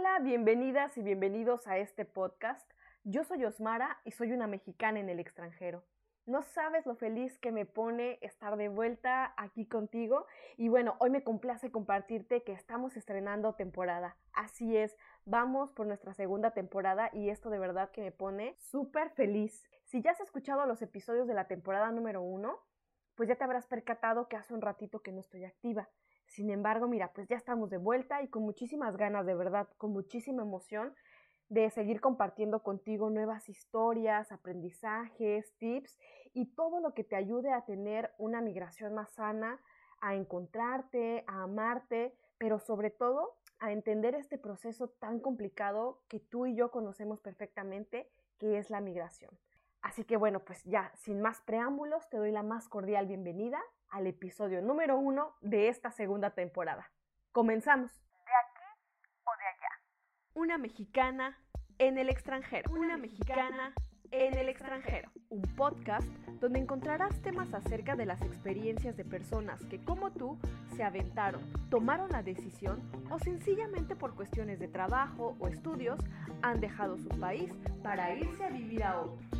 Hola, bienvenidas y bienvenidos a este podcast. Yo soy Osmara y soy una mexicana en el extranjero. No sabes lo feliz que me pone estar de vuelta aquí contigo. Y bueno, hoy me complace compartirte que estamos estrenando temporada. Así es, vamos por nuestra segunda temporada y esto de verdad que me pone súper feliz. Si ya has escuchado los episodios de la temporada número uno, pues ya te habrás percatado que hace un ratito que no estoy activa. Sin embargo, mira, pues ya estamos de vuelta y con muchísimas ganas, de verdad, con muchísima emoción de seguir compartiendo contigo nuevas historias, aprendizajes, tips y todo lo que te ayude a tener una migración más sana, a encontrarte, a amarte, pero sobre todo a entender este proceso tan complicado que tú y yo conocemos perfectamente, que es la migración. Así que bueno, pues ya, sin más preámbulos, te doy la más cordial bienvenida al episodio número uno de esta segunda temporada. Comenzamos. ¿De aquí o de allá? Una mexicana en el extranjero. Una mexicana en el extranjero. Un podcast donde encontrarás temas acerca de las experiencias de personas que como tú se aventaron, tomaron la decisión o sencillamente por cuestiones de trabajo o estudios han dejado su país para irse a vivir a otro.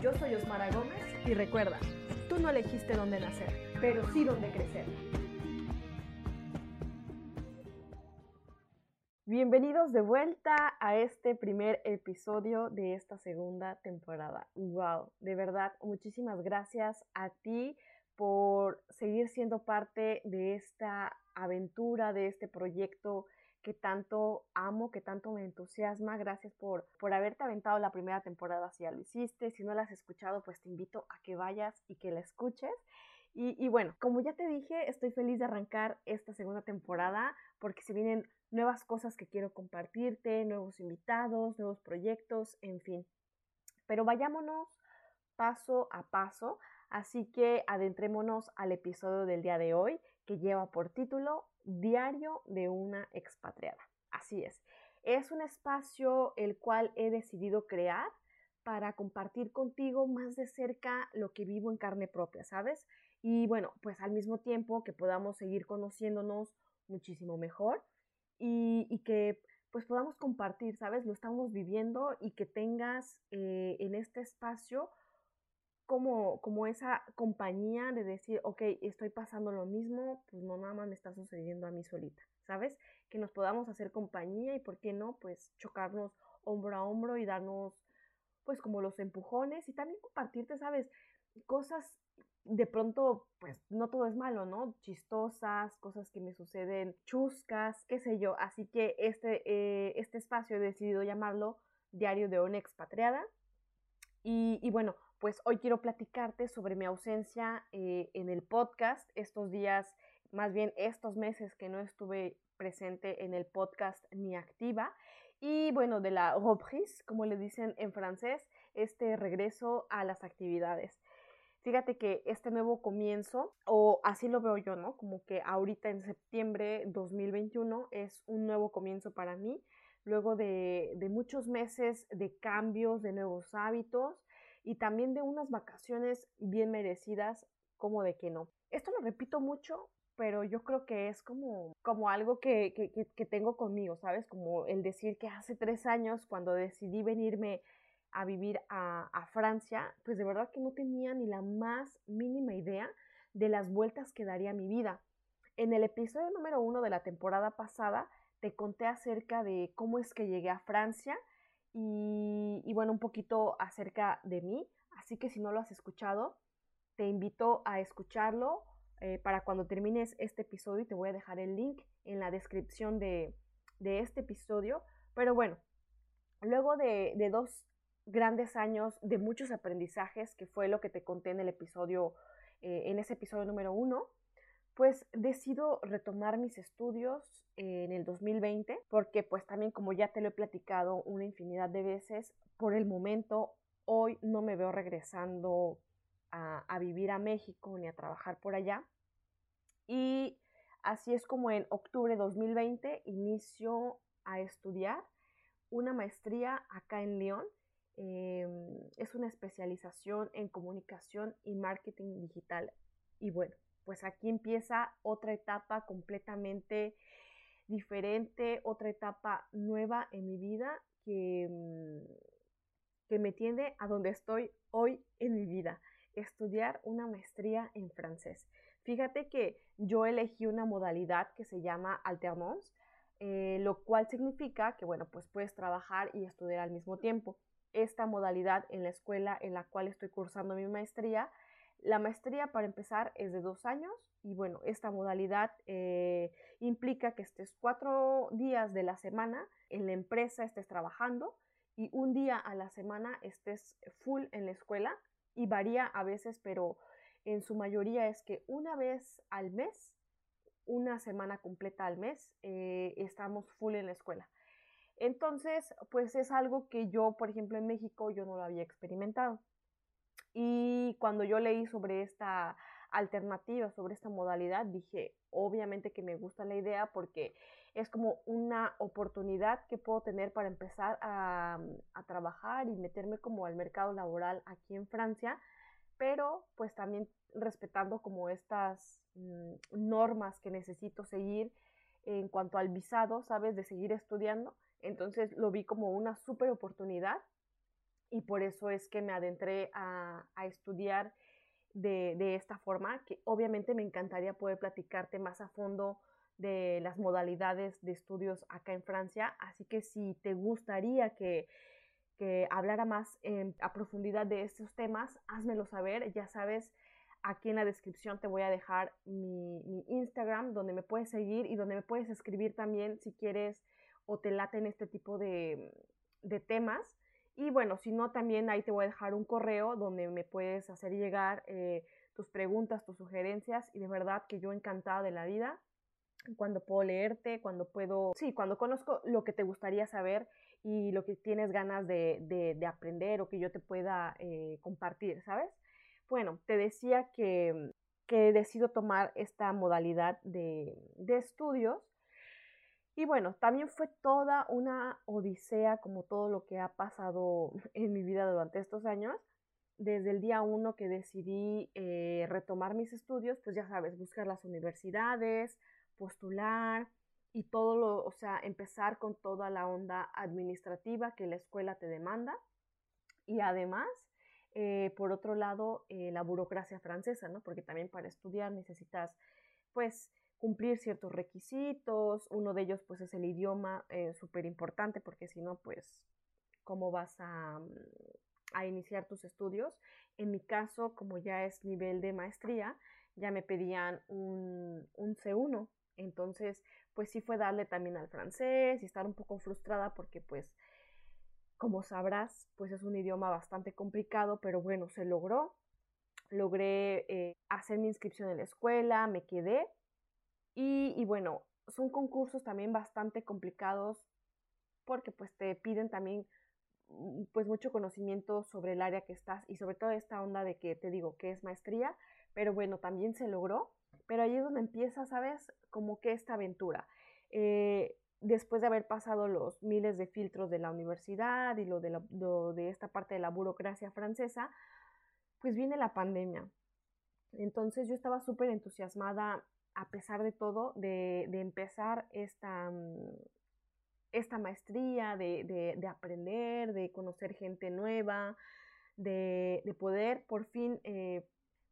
Yo soy Osmara Gómez y recuerda, tú no elegiste dónde nacer, pero sí dónde crecer. Bienvenidos de vuelta a este primer episodio de esta segunda temporada. Wow, de verdad, muchísimas gracias a ti por seguir siendo parte de esta aventura, de este proyecto que tanto amo, que tanto me entusiasma. Gracias por, por haberte aventado la primera temporada si ya lo hiciste. Si no la has escuchado, pues te invito a que vayas y que la escuches. Y, y, bueno, como ya te dije, estoy feliz de arrancar esta segunda temporada porque se vienen nuevas cosas que quiero compartirte, nuevos invitados, nuevos proyectos, en fin. Pero vayámonos paso a paso, así que adentrémonos al episodio del día de hoy que lleva por título Diario de una expatriada. Así es. Es un espacio el cual he decidido crear para compartir contigo más de cerca lo que vivo en carne propia, ¿sabes? Y bueno, pues al mismo tiempo que podamos seguir conociéndonos muchísimo mejor y, que pues podamos compartir, ¿sabes? Lo estamos viviendo y que tengas eh, en este espacio como, como esa compañía de decir, ok, estoy pasando lo mismo, pues no nada más me está sucediendo a mí solita, ¿sabes? Que nos podamos hacer compañía y, ¿por qué no? Pues chocarnos hombro a hombro y darnos, pues como los empujones y también compartirte, ¿sabes? Cosas de pronto, pues no todo es malo, ¿no? Chistosas, cosas que me suceden, chuscas, qué sé yo. Así que este, eh, este espacio he decidido llamarlo Diario de una expatriada. Y, y bueno, pues hoy quiero platicarte sobre mi ausencia eh, en el podcast, estos días, más bien estos meses que no estuve presente en el podcast ni activa. Y bueno, de la reprise, como le dicen en francés, este regreso a las actividades. Fíjate que este nuevo comienzo, o así lo veo yo, ¿no? Como que ahorita en septiembre 2021 es un nuevo comienzo para mí, luego de, de muchos meses de cambios, de nuevos hábitos, y también de unas vacaciones bien merecidas, como de que no. Esto lo repito mucho, pero yo creo que es como, como algo que, que, tengo conmigo, ¿sabes? Como el decir que hace tres años, cuando decidí venirme a vivir a, a, Francia, pues de verdad que no tenía ni la más mínima idea de las vueltas que daría mi vida. En el episodio número uno de la temporada pasada te conté acerca de cómo es que llegué a Francia y, bueno, un poquito acerca de mí. Así que si no lo has escuchado, te invito a escucharlo eh, para cuando termines este episodio y te voy a dejar el link en la descripción de, este episodio. Pero bueno, luego de, dos grandes años de muchos aprendizajes, que fue lo que te conté en el episodio, eh, en ese episodio número uno, pues decido retomar mis estudios en el 2020, porque pues también como ya te lo he platicado una infinidad de veces, por el momento hoy no me veo regresando a, vivir a México ni a trabajar por allá. Y así es como en octubre de 2020 inicio a estudiar una maestría acá en León. Em, es una especialización en comunicación y marketing digital. Y bueno, pues aquí empieza otra etapa completamente diferente, otra etapa nueva en mi vida que, mm, que me tiende a donde estoy hoy en mi vida, estudiar una maestría en francés. Fíjate que yo elegí una modalidad que se llama alternance, eh, lo cual significa que, bueno, pues puedes trabajar y estudiar al mismo tiempo. Esta modalidad en la escuela en la cual estoy cursando mi maestría, la maestría para empezar es de dos años y bueno, esta modalidad eh, implica que estés cuatro días de la semana en la empresa, estés trabajando y un día a la semana estés full en la escuela y varía a veces, pero en su mayoría es que una vez al mes, una semana completa al mes, eh, estamos full en la escuela. Entonces, pues es algo que yo, por ejemplo, en México, yo no lo había experimentado. Y cuando yo leí sobre esta alternativa sobre esta modalidad, dije, obviamente que me gusta la idea porque es como una oportunidad que puedo tener para empezar a, a trabajar y meterme como al mercado laboral aquí en Francia, pero pues también respetando como estas mm, normas que necesito seguir en cuanto al visado, ¿sabes? De seguir estudiando. Entonces lo vi como una súper oportunidad y por eso es que me adentré a, a estudiar de, esta forma, que obviamente me encantaría poder platicarte más a fondo de las modalidades de estudios acá en Francia, así que si te gustaría que, que hablara más a profundidad de estos temas, házmelo saber, ya sabes, aquí en la descripción te voy a dejar mi, Instagram donde me puedes seguir y donde me puedes escribir también si quieres o te laten este tipo de, de temas. Y bueno, si no, también ahí te voy a dejar un correo donde me puedes hacer llegar eh, tus preguntas, tus sugerencias y de verdad que yo encantada de la vida cuando puedo leerte, cuando puedo, sí, cuando conozco lo que te gustaría saber y lo que tienes ganas de, de, aprender o que yo te pueda eh, compartir, ¿sabes? Bueno, te decía que, que decido tomar esta modalidad de, de estudios y bueno, también fue toda una odisea como todo lo que ha pasado en mi vida durante estos años. Desde el día uno que decidí eh, retomar mis estudios, pues ya sabes, buscar las universidades, postular y todo lo, o sea, empezar con toda la onda administrativa que la escuela te demanda. Y además, eh, por otro lado, eh, la burocracia francesa, ¿no? Porque también para estudiar necesitas, pues, cumplir ciertos requisitos, uno de ellos pues es el idioma, eh, súper importante porque si no pues cómo vas a, mm, a, iniciar tus estudios. En mi caso, como ya es nivel de maestría, ya me pedían un, un C1, entonces pues sí fue darle también al francés y estar un poco frustrada porque pues como sabrás pues es un idioma bastante complicado, pero bueno, se logró. Logré eh, hacer mi inscripción en la escuela, me quedé y, bueno, son concursos también bastante complicados porque pues te piden también mm, pues mucho conocimiento sobre el área que estás y sobre todo esta onda de que te digo que es maestría, pero bueno, también se logró, pero ahí es donde empieza, ¿sabes? Como que esta aventura. Eh, después de haber pasado los miles de filtros de la universidad y lo de, lo de esta parte de la burocracia francesa, pues viene la pandemia. Entonces yo estaba súper entusiasmada a pesar de todo, de, empezar esta, mm, esta maestría, de, aprender, de conocer gente nueva, de, poder por fin eh,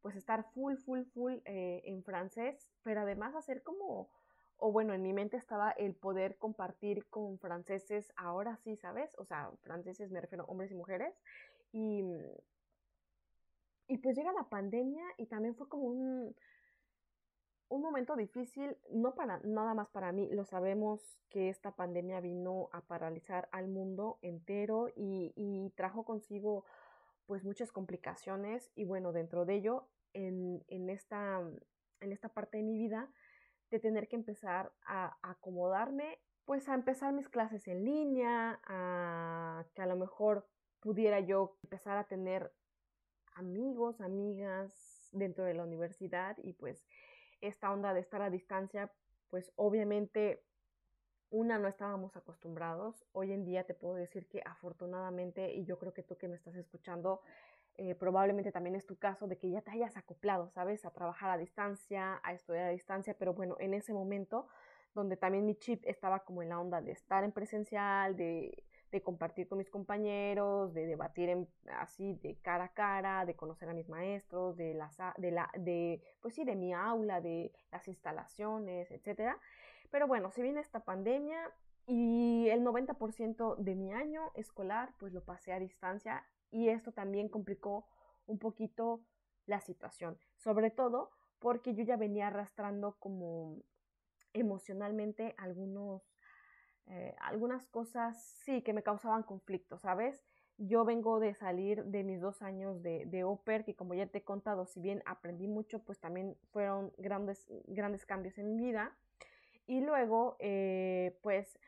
pues estar full, full, full eh, en francés, pero además hacer como, o bueno, en mi mente estaba el poder compartir con franceses ahora sí, ¿sabes? O sea, franceses me refiero a hombres y mujeres. Y, mm, y pues llega la pandemia y también fue como un, un momento difícil, no para nada más para mí, lo sabemos que esta pandemia vino a paralizar al mundo entero y, trajo consigo pues muchas complicaciones y bueno, dentro de ello, en, esta, en esta parte de mi vida, de tener que empezar a, acomodarme, pues a empezar mis clases en línea, a que a lo mejor pudiera yo empezar a tener amigos, amigas dentro de la universidad y pues esta onda de estar a distancia, pues obviamente una no estábamos acostumbrados. Hoy en día te puedo decir que afortunadamente, y yo creo que tú que me estás escuchando, eh, probablemente también es tu caso de que ya te hayas acoplado, ¿sabes? A trabajar a distancia, a estudiar a distancia, pero bueno, en ese momento donde también mi chip estaba como en la onda de estar en presencial, de, de compartir con mis compañeros, de debatir en, así de cara a cara, de conocer a mis maestros, de, las, de, la, de, pues sí, de mi aula, de las instalaciones, etcétera. Pero bueno, si viene esta pandemia y el 90% de mi año escolar, pues lo pasé a distancia y esto también complicó un poquito la situación, sobre todo porque yo ya venía arrastrando como emocionalmente algunos, eh, algunas cosas, sí, que me causaban conflicto, ¿sabes? Yo vengo de salir de mis dos años de, de que como ya te he contado, si bien aprendí mucho, pues también fueron grandes, grandes cambios en mi vida. Y luego, eh, pues,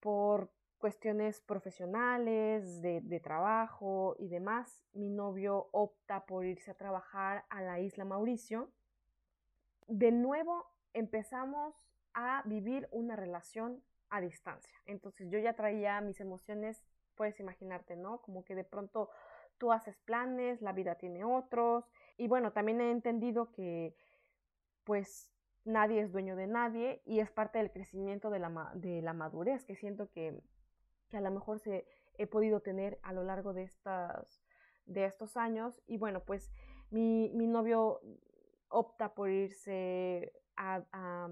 por cuestiones profesionales, de, de, trabajo y demás, mi novio opta por irse a trabajar a la isla Mauricio. De nuevo empezamos a vivir una relación a distancia. Entonces yo ya traía mis emociones, puedes imaginarte, ¿no? Como que de pronto tú haces planes, la vida tiene otros. Y bueno, también he entendido que pues nadie es dueño de nadie y es parte del crecimiento de la, de la madurez que siento que que a lo mejor se, he podido tener a lo largo de, estas, de estos años. Y bueno, pues mi, mi novio opta por irse a, a,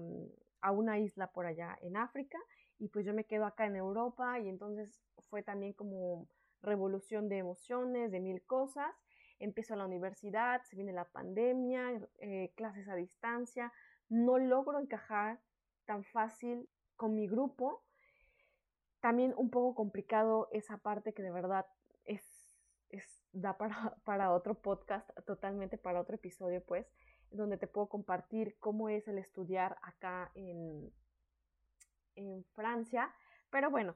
a, una isla por allá en África y pues yo me quedo acá en Europa y entonces fue también como revolución de emociones, de mil cosas. Empiezo la universidad, se viene la pandemia, eh, clases a distancia, no logro encajar tan fácil con mi grupo también un poco complicado esa parte que de verdad es, es da para, para otro podcast, totalmente para otro episodio, pues, donde te puedo compartir cómo es el estudiar acá en, en Francia. Pero bueno,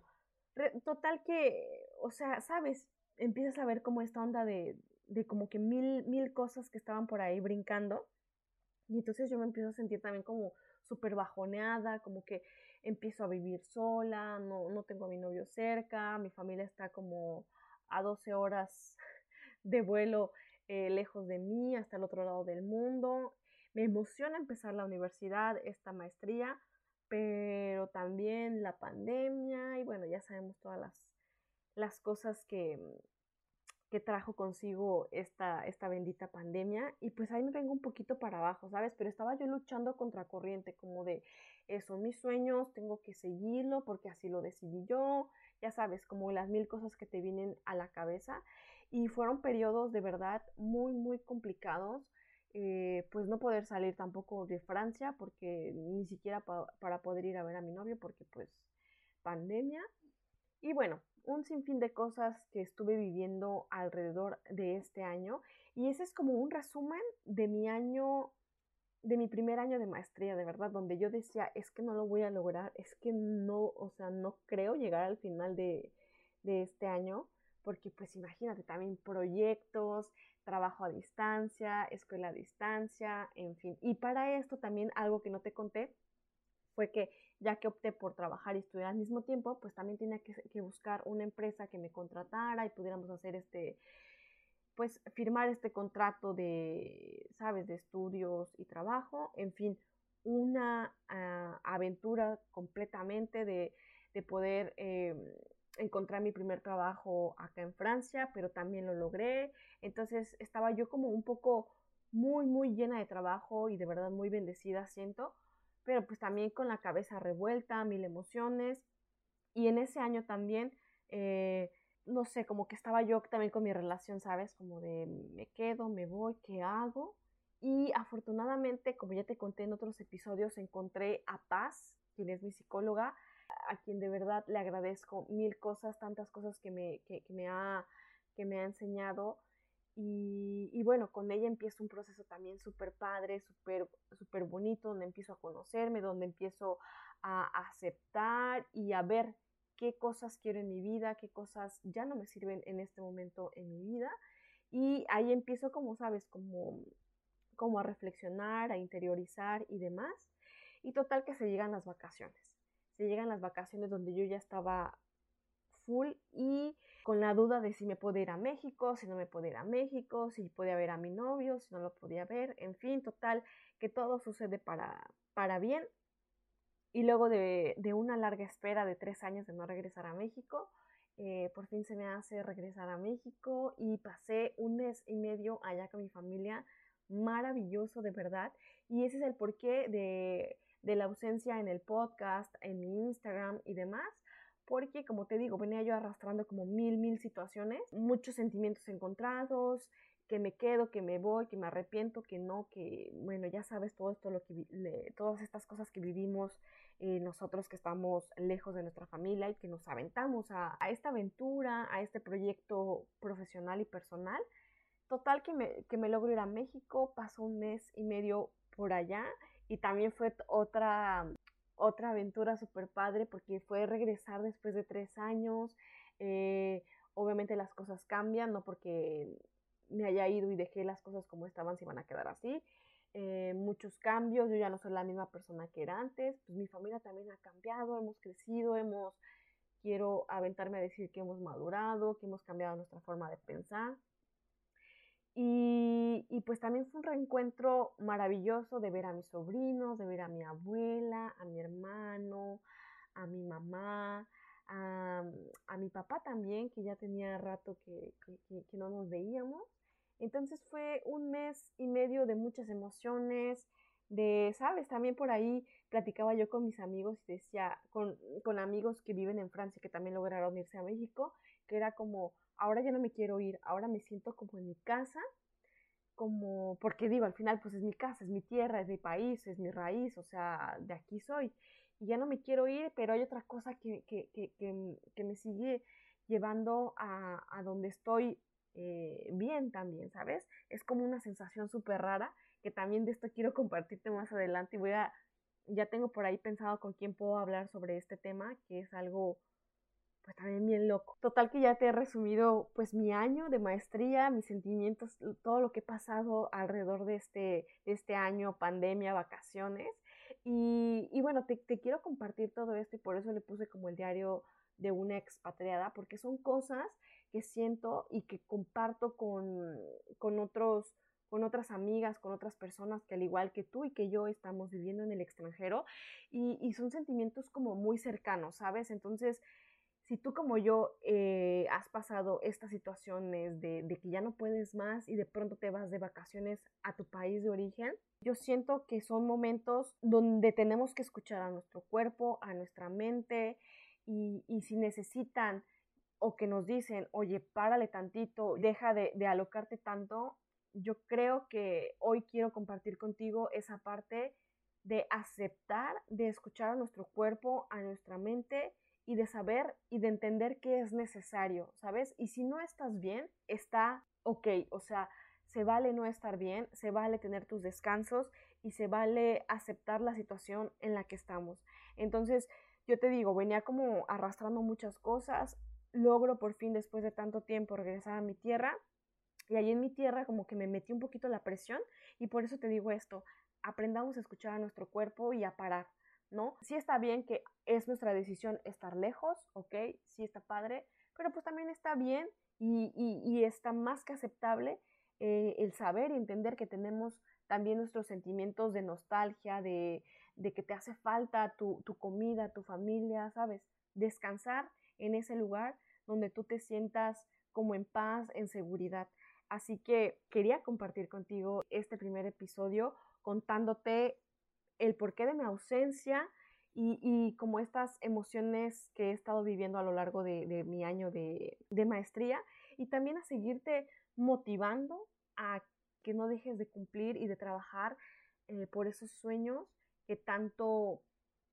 total que, o sea, sabes, empiezas a ver como esta onda de, de como que mil, mil cosas que estaban por ahí brincando. Y entonces yo me empiezo a sentir también como súper bajoneada, como que empiezo a vivir sola, no, no tengo a mi novio cerca, mi familia está como a 12 horas de vuelo eh, lejos de mí, hasta el otro lado del mundo. Me emociona empezar la universidad, esta maestría, pero también la pandemia y bueno, ya sabemos todas las, las cosas que, que trajo consigo esta, esta bendita pandemia y pues ahí me vengo un poquito para abajo, ¿sabes? Pero estaba yo luchando contra corriente, como de, eh, son mis sueños, tengo que seguirlo porque así lo decidí yo, ya sabes, como las mil cosas que te vienen a la cabeza y fueron periodos de verdad muy, muy complicados. Eh, pues no poder salir tampoco de Francia porque ni siquiera pa para poder ir a ver a mi novio porque pues pandemia y bueno, un sinfín de cosas que estuve viviendo alrededor de este año. Y ese es como un resumen de mi año, de mi primer año de maestría, de verdad, donde yo decía, es que no lo voy a lograr, es que no, o sea, no creo llegar al final de, de este año, porque pues imagínate también proyectos, trabajo a distancia, escuela a distancia, en fin. Y para esto también algo que no te conté fue que ya que opté por trabajar y estudiar al mismo tiempo, pues también tenía que, buscar una empresa que me contratara y pudiéramos hacer este, pues firmar este contrato de, sabes, de estudios y trabajo, en fin, una uh, aventura completamente de, de poder eh, encontrar mi primer trabajo acá en Francia, pero también lo logré. Entonces estaba yo como un poco muy, muy llena de trabajo y de verdad muy bendecida, siento, pero pues también con la cabeza revuelta, mil emociones. Y en ese año también, eh, no sé, como que estaba yo también con mi relación, ¿sabes? Como de me quedo, me voy, ¿qué hago? Y afortunadamente, como ya te conté en otros episodios, encontré a Paz, quien es mi psicóloga, a quien de verdad le agradezco mil cosas, tantas cosas que me, que, me, ha, que me ha enseñado. Y, bueno, con ella empiezo un proceso también súper padre, súper super bonito, donde empiezo a conocerme, donde empiezo a aceptar y a ver qué cosas quiero en mi vida, qué cosas ya no me sirven en este momento en mi vida. Y ahí empiezo, como sabes, como, como a reflexionar, a interiorizar y demás. Y total que se llegan las vacaciones. Se llegan las vacaciones donde yo ya estaba full y con la duda de si me podía ir a México, si no me podía ir a México, si podía ver a mi novio, si no lo podía ver, en fin, total, que todo sucede para, para bien. Y luego de, una larga espera de tres años de no regresar a México, eh, por fin se me hace regresar a México y pasé un mes y medio allá con mi familia, maravilloso de verdad. Y ese es el porqué de, de la ausencia en el podcast, en mi Instagram y demás, porque como te digo, venía yo arrastrando como mil, mil situaciones, muchos sentimientos encontrados, que me quedo, que me voy, que me arrepiento, que no, que bueno, ya sabes todo esto, lo que, todas estas cosas que vivimos eh, nosotros que estamos lejos de nuestra familia y que nos aventamos a, a, esta aventura, a este proyecto profesional y personal. Total que me, que me logro ir a México, paso un mes y medio por allá y también fue otra otra aventura súper padre porque fue regresar después de tres años. Eh, obviamente las cosas cambian, no porque me haya ido y dejé las cosas como estaban, se van a quedar así. Eh, muchos cambios, yo ya no soy la misma persona que era antes, pues mi familia también ha cambiado, hemos crecido, hemos, quiero aventarme a decir que hemos madurado, que hemos cambiado nuestra forma de pensar. Y, pues también fue un reencuentro maravilloso de ver a mis sobrinos, de ver a mi abuela, a mi hermano, a mi mamá, a, mi papá también, que ya tenía rato que, no nos veíamos. Entonces fue un mes y medio de muchas emociones, de, sabes, también por ahí platicaba yo con mis amigos y decía, con, con amigos que viven en Francia, que también lograron irse a México, que era como, ahora ya no me quiero ir, ahora me siento como en mi casa, como, porque digo, al final pues es mi casa, es mi tierra, es mi país, es mi raíz, o sea, de aquí soy. Y ya no me quiero ir, pero hay otra cosa que, que, que, que me sigue llevando a, a donde estoy eh, bien también, ¿sabes? Es como una sensación súper rara, que también de esto quiero compartirte más adelante y voy a, ya tengo por ahí pensado con quién puedo hablar sobre este tema, que es algo pues también bien loco. Total que ya te he resumido pues mi año de maestría, mis sentimientos, todo lo que he pasado alrededor de este, este año, pandemia, vacaciones. Y, bueno, te, quiero compartir todo esto y por eso le puse como el diario de una expatriada, porque son cosas que siento y que comparto con, con otros con otras amigas, con otras personas que al igual que tú y que yo estamos viviendo en el extranjero y son sentimientos como muy cercanos, ¿sabes? Entonces, si tú como yo eh, has pasado estas situaciones de, que ya no puedes más y de pronto te vas de vacaciones a tu país de origen, yo siento que son momentos donde tenemos que escuchar a nuestro cuerpo, a nuestra mente y, y si necesitan o que nos dicen, oye, párale tantito, deja de, de alocarte tanto, yo creo que hoy quiero compartir contigo esa parte de aceptar, de escuchar a nuestro cuerpo, a nuestra mente y de saber y de entender qué es necesario, ¿sabes? Y si no estás bien, está ok, o sea, se vale no estar bien, se vale tener tus descansos y se vale aceptar la situación en la que estamos. Entonces, yo te digo, venía como arrastrando muchas cosas, logro por fin después de tanto tiempo regresar a mi tierra y ahí en mi tierra como que me metí un poquito la presión y por eso te digo esto, aprendamos a escuchar a nuestro cuerpo y a parar. ¿No? Sí está bien que es nuestra decisión estar lejos, ¿ok? Sí está padre, pero pues también está bien y, y, está más que aceptable eh, el saber y entender que tenemos también nuestros sentimientos de nostalgia, de, de que te hace falta tu, tu comida, tu familia, ¿sabes? Descansar en ese lugar donde tú te sientas como en paz, en seguridad. Así que quería compartir contigo este primer episodio contándote el porqué de mi ausencia y, como estas emociones que he estado viviendo a lo largo de, mi año de, de, maestría y también a seguirte motivando a que no dejes de cumplir y de trabajar eh, por esos sueños que tanto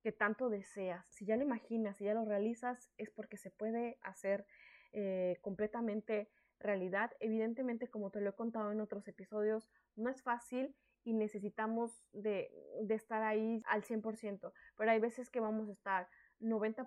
que tanto deseas. Si ya lo imaginas, si ya lo realizas, es porque se puede hacer eh, completamente realidad. Evidentemente, como te lo he contado en otros episodios, no es fácil y necesitamos de, de estar ahí al 100%, pero hay veces que vamos a estar 90%,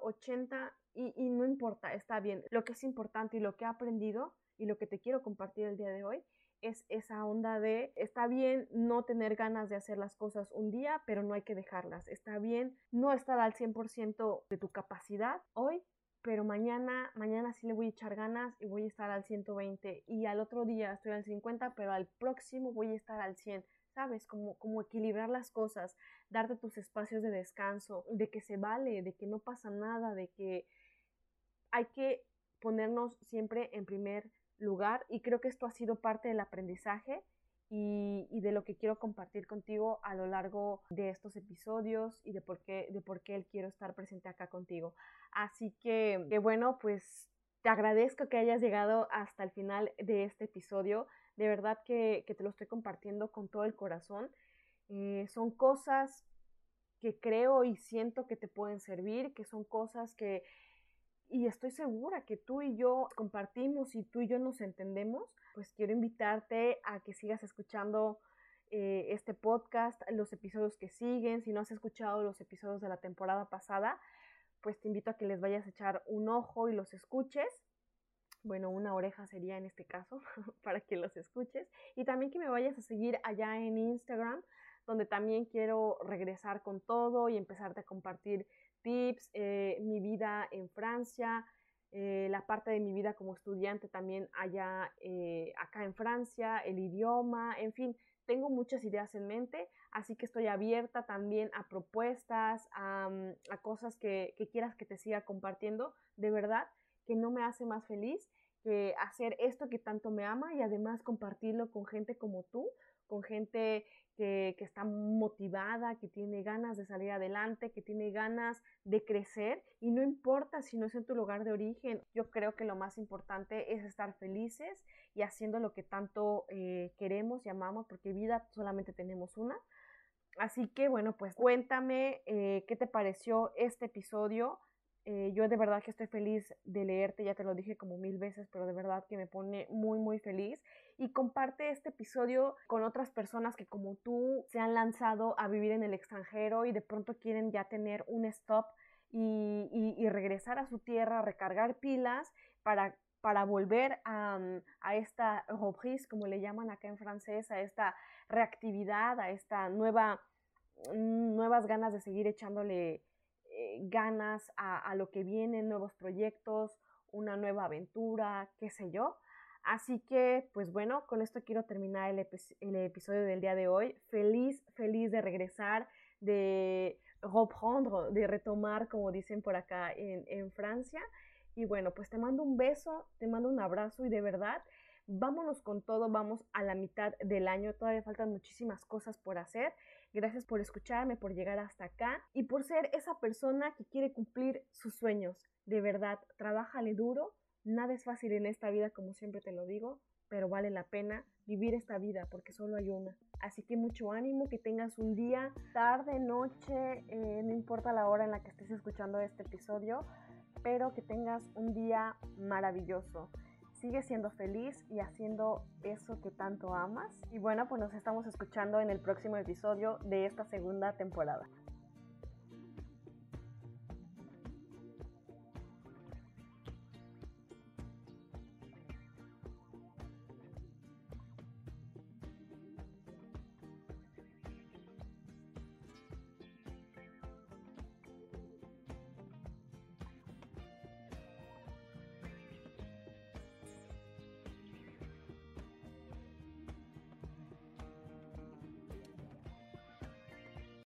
80% y, y no importa, está bien. Lo que es importante y lo que he aprendido y lo que te quiero compartir el día de hoy es esa onda de está bien no tener ganas de hacer las cosas un día, pero no hay que dejarlas. Está bien no estar al 100% de tu capacidad hoy, pero mañana, mañana sí le voy a echar ganas y voy a estar al 120 y al otro día estoy al 50, pero al próximo voy a estar al 100. ¿Sabes? Como, como equilibrar las cosas, darte tus espacios de descanso, de que se vale, de que no pasa nada, de que hay que ponernos siempre en primer lugar y creo que esto ha sido parte del aprendizaje y, y, de lo que quiero compartir contigo a lo largo de estos episodios y de por qué, de por qué él quiero estar presente acá contigo. Así que, que bueno, pues te agradezco que hayas llegado hasta el final de este episodio. De verdad que, que te lo estoy compartiendo con todo el corazón. Eh, son cosas que creo y siento que te pueden servir, que son cosas que, y estoy segura que tú y yo compartimos y tú y yo nos entendemos, pues quiero invitarte a que sigas escuchando eh, este podcast, los episodios que siguen. Si no has escuchado los episodios de la temporada pasada, pues te invito a que les vayas a echar un ojo y los escuches. Bueno, una oreja sería en este caso para que los escuches. Y también que me vayas a seguir allá en Instagram, donde también quiero regresar con todo y empezarte a compartir tips, eh, mi vida en Francia, eh, la parte de mi vida como estudiante también allá, eh, acá en Francia, el idioma, en fin, tengo muchas ideas en mente, así que estoy abierta también a propuestas, a, mm, cosas que quieras que te siga compartiendo. De verdad que no me hace más feliz que hacer esto que tanto me ama y además compartirlo con gente como tú, con gente que, está motivada, que tiene ganas de salir adelante, que tiene ganas de crecer y no importa si no es en tu lugar de origen, yo creo que lo más importante es estar felices y haciendo lo que tanto eh, queremos y amamos porque vida solamente tenemos una. Así que bueno, pues cuéntame eh, qué te pareció este episodio. Eh, yo de verdad que estoy feliz de leerte, ya te lo dije como mil veces, pero de verdad que me pone muy, muy feliz. Y comparte este episodio con otras personas que como tú se han lanzado a vivir en el extranjero y de pronto quieren ya tener un stop y, y, regresar a su tierra, recargar pilas para, para volver a, a esta reprise, como le llaman acá en francés, a esta reactividad, a esta nueva, nuevas ganas de seguir echándole eh, ganas a, lo que viene, nuevos proyectos, una nueva aventura, qué sé yo. Así que, pues bueno, con esto quiero terminar el, epi el episodio del día de hoy. Feliz, feliz de regresar, de reprendre, de retomar, como dicen por acá en Francia. Y bueno, pues te mando un beso, te mando un abrazo y de verdad, vámonos con todo, vamos a la mitad del año, todavía faltan muchísimas cosas por hacer. Gracias por escucharme, por llegar hasta acá y por ser esa persona que quiere cumplir sus sueños. De verdad, trabájale duro. Nada es fácil en esta vida, como siempre te lo digo, pero vale la pena vivir esta vida porque solo hay una. Así que mucho ánimo, que tengas un día, tarde, noche, eh, no importa la hora en la que estés escuchando este episodio, pero que tengas un día maravilloso sigue siendo feliz y haciendo eso que tanto amas. Y bueno, pues nos estamos escuchando en el próximo episodio de esta segunda temporada.